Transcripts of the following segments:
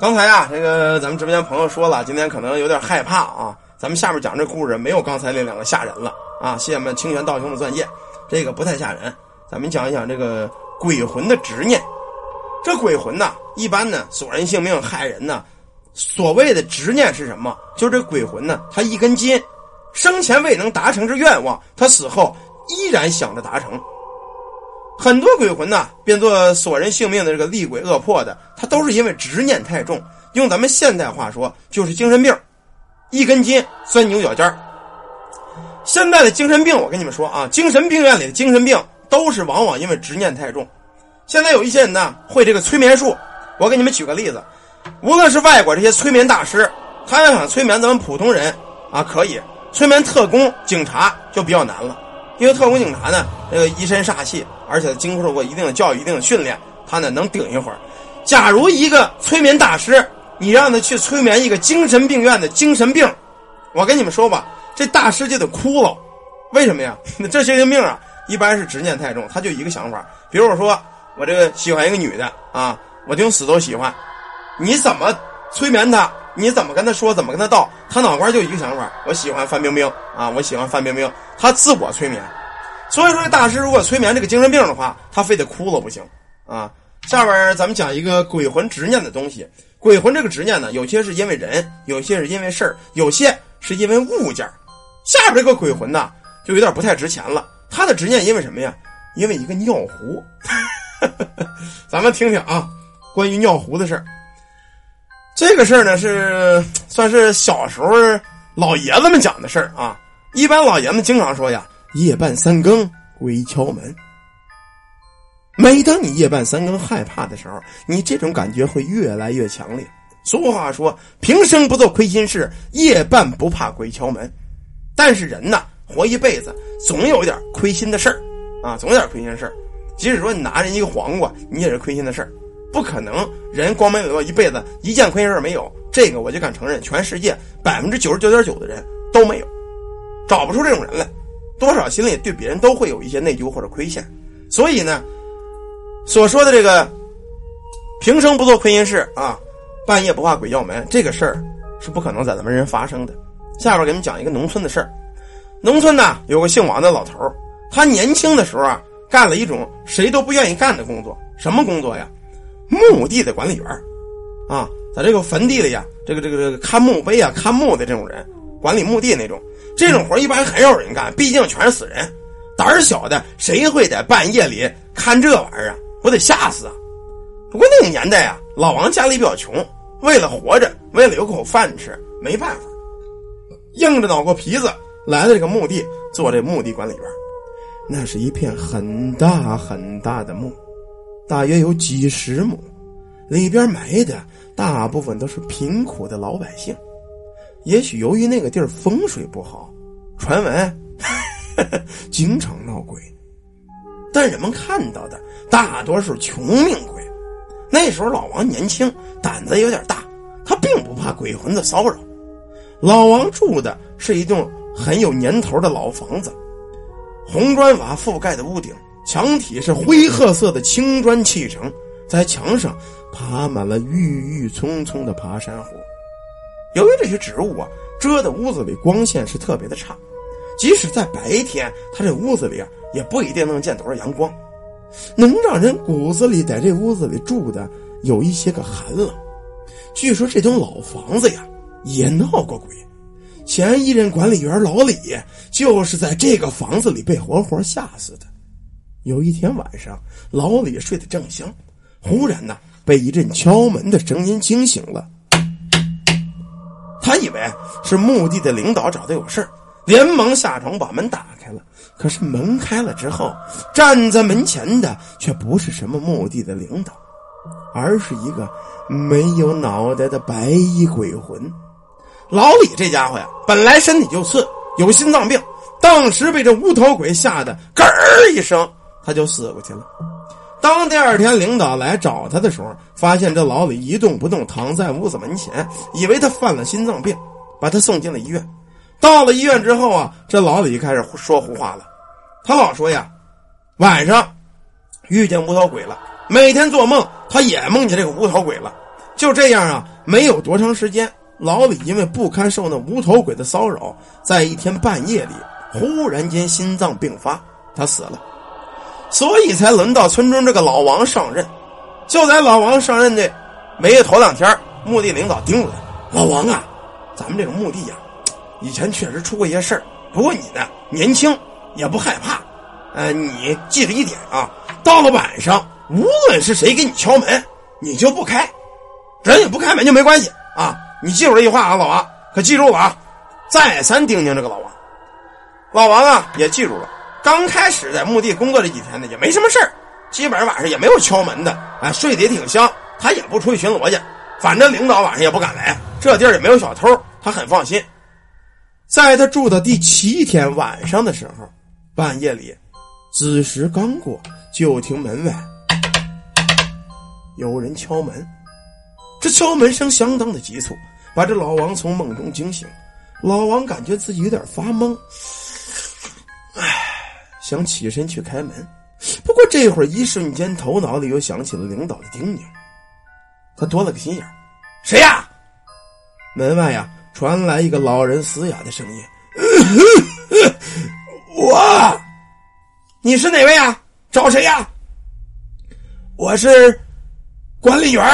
刚才啊，这个咱们直播间朋友说了，今天可能有点害怕啊。咱们下面讲这故事没有刚才那两个吓人了啊。谢谢我们清泉道兄的钻戒，这个不太吓人。咱们讲一讲这个鬼魂的执念。这鬼魂呢，一般呢索人性命害人呢。所谓的执念是什么？就这鬼魂呢，他一根筋，生前未能达成之愿望，他死后依然想着达成。很多鬼魂呢，变作索人性命的这个厉鬼恶魄的，他都是因为执念太重。用咱们现代话说，就是精神病，一根筋，钻牛角尖现在的精神病，我跟你们说啊，精神病院里的精神病都是往往因为执念太重。现在有一些人呢，会这个催眠术。我给你们举个例子，无论是外国这些催眠大师，他要想催眠咱们普通人啊，可以；催眠特工、警察就比较难了。因为特工警察呢，那个一身煞气，而且经受过一定的教育、一定的训练，他呢能顶一会儿。假如一个催眠大师，你让他去催眠一个精神病院的精神病，我跟你们说吧，这大师就得哭了。为什么呀？这精神病啊，一般是执念太重，他就一个想法。比如我说，我这个喜欢一个女的啊，我顶死都喜欢，你怎么催眠他？你怎么跟他说？怎么跟他道？他脑瓜就一个想法：我喜欢范冰冰啊！我喜欢范冰冰。他自我催眠。所以说，大师如果催眠这个精神病的话，他非得哭了不行啊！下边咱们讲一个鬼魂执念的东西。鬼魂这个执念呢，有些是因为人，有些是因为事儿，有些是因为物件。下边这个鬼魂呢，就有点不太值钱了。他的执念因为什么呀？因为一个尿壶。咱们听听啊，关于尿壶的事儿。这个事儿呢，是算是小时候老爷子们讲的事儿啊。一般老爷子经常说呀：“夜半三更鬼敲门。”每当你夜半三更害怕的时候，你这种感觉会越来越强烈。俗话说：“平生不做亏心事，夜半不怕鬼敲门。”但是人呐，活一辈子总有点亏心的事儿啊，总有点亏心事儿。即使说你拿着一个黄瓜，你也是亏心的事儿。不可能，人光明磊落一辈子一件亏心事没有，这个我就敢承认，全世界百分之九十九点九的人都没有，找不出这种人来，多少心里对别人都会有一些内疚或者亏欠，所以呢，所说的这个平生不做亏心事啊，半夜不怕鬼叫门，这个事儿是不可能在咱们人发生的。下边给你们讲一个农村的事儿，农村呢有个姓王的老头他年轻的时候啊，干了一种谁都不愿意干的工作，什么工作呀？墓地的管理员啊，在这个坟地里呀，这个这个这个看墓碑啊、看墓的这种人，管理墓地那种，这种活一般很少有人干，毕竟全是死人，胆儿小的谁会在半夜里看这玩意儿啊？不得吓死啊！不过那个年代啊，老王家里比较穷，为了活着，为了有口饭吃，没办法，硬着脑壳皮子来了这个墓地做这墓地管理员。那是一片很大很大的墓。大约有几十亩，里边埋的大部分都是贫苦的老百姓。也许由于那个地儿风水不好，传闻 经常闹鬼。但人们看到的大多数穷命鬼。那时候老王年轻，胆子有点大，他并不怕鬼魂的骚扰。老王住的是一栋很有年头的老房子，红砖瓦覆盖的屋顶。墙体是灰褐色的青砖砌成，在墙上爬满了郁郁葱葱的爬山虎。由于这些植物啊遮的屋子里光线是特别的差，即使在白天，他这屋子里啊也不一定能见多少阳光，能让人骨子里在这屋子里住的有一些个寒冷。据说这栋老房子呀也闹过鬼，前一任管理员老李就是在这个房子里被活活吓死的。有一天晚上，老李睡得正香，忽然呢被一阵敲门的声音惊醒了。他以为是墓地的领导找他有事连忙下床把门打开了。可是门开了之后，站在门前的却不是什么墓地的领导，而是一个没有脑袋的白衣鬼魂。老李这家伙呀，本来身体就次，有心脏病，当时被这无头鬼吓得“咯儿”一声。他就死过去了。当第二天领导来找他的时候，发现这老李一动不动，躺在屋子门前，以为他犯了心脏病，把他送进了医院。到了医院之后啊，这老李开始说胡话了。他老说呀，晚上遇见无头鬼了，每天做梦他也梦见这个无头鬼了。就这样啊，没有多长时间，老李因为不堪受那无头鬼的骚扰，在一天半夜里忽然间心脏病发，他死了。所以才轮到村中这个老王上任。就在老王上任的没头两天，墓地领导叮嘱他：“老王啊，咱们这个墓地呀，以前确实出过一些事儿。不过你呢，年轻也不害怕。呃，你记着一点啊，到了晚上，无论是谁给你敲门，你就不开。人也不开门就没关系啊。你记住这句话啊，老王，可记住了啊！再三叮咛这个老王。老王啊，也记住了。刚开始在墓地工作这几天呢，也没什么事儿。”基本上晚上也没有敲门的，哎，睡得也挺香。他也不出去巡逻去，反正领导晚上也不敢来，这地儿也没有小偷，他很放心。在他住的第七天晚上的时候，半夜里，子时刚过，就听门外有人敲门。这敲门声相当的急促，把这老王从梦中惊醒。老王感觉自己有点发懵，想起身去开门。不过这会儿一瞬间，头脑里又想起了领导的叮咛，他多了个心眼谁呀？门外呀，传来一个老人嘶哑的声音：“我，你是哪位啊？找谁呀？”“我是管理员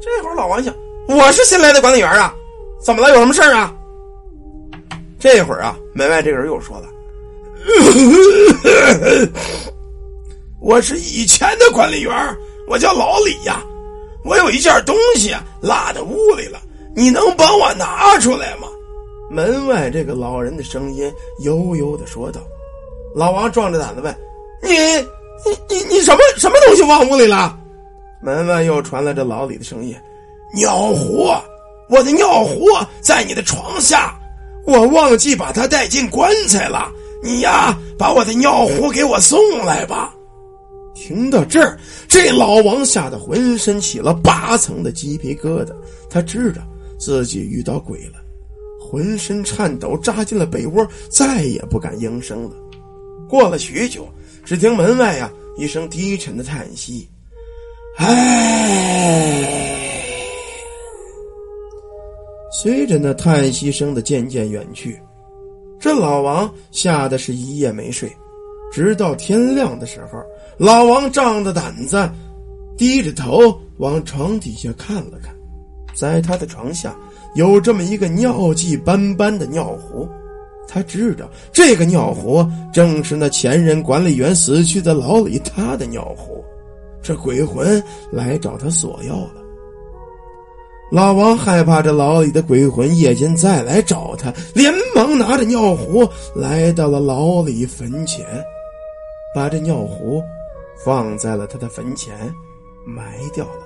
这会儿老王想：“我是新来的管理员啊，怎么了？有什么事啊？”这会儿啊，门外这个人又说了。我是以前的管理员，我叫老李呀。我有一件东西落在屋里了，你能帮我拿出来吗？门外这个老人的声音悠悠的说道。老王壮着胆子问：“你、你、你、你什么什么东西忘屋里了？”门外又传来这老李的声音：“尿壶，我的尿壶在你的床下，我忘记把它带进棺材了。”你呀，把我的尿壶给我送来吧！听到这儿，这老王吓得浑身起了八层的鸡皮疙瘩。他知道自己遇到鬼了，浑身颤抖，扎进了被窝，再也不敢应声了。过了许久，只听门外呀一声低沉的叹息：“唉。”随着那叹息声的渐渐远去。这老王吓得是一夜没睡，直到天亮的时候，老王仗着胆子，低着头往床底下看了看，在他的床下有这么一个尿迹斑斑的尿壶，他知道这个尿壶正是那前任管理员死去的老李他的尿壶，这鬼魂来找他索要了。老王害怕这老李的鬼魂夜间再来找他，连忙拿着尿壶来到了老李坟前，把这尿壶放在了他的坟前，埋掉了。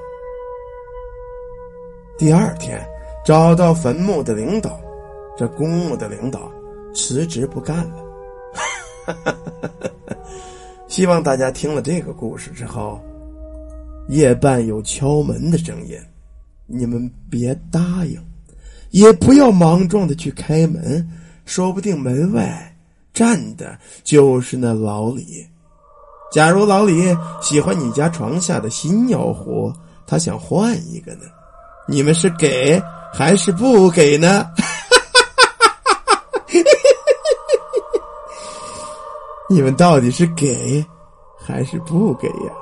第二天，找到坟墓的领导，这公墓的领导辞职不干了。希望大家听了这个故事之后，夜半有敲门的声音。你们别答应，也不要莽撞的去开门，说不定门外站的就是那老李。假如老李喜欢你家床下的新尿壶，他想换一个呢，你们是给还是不给呢？你们到底是给还是不给呀？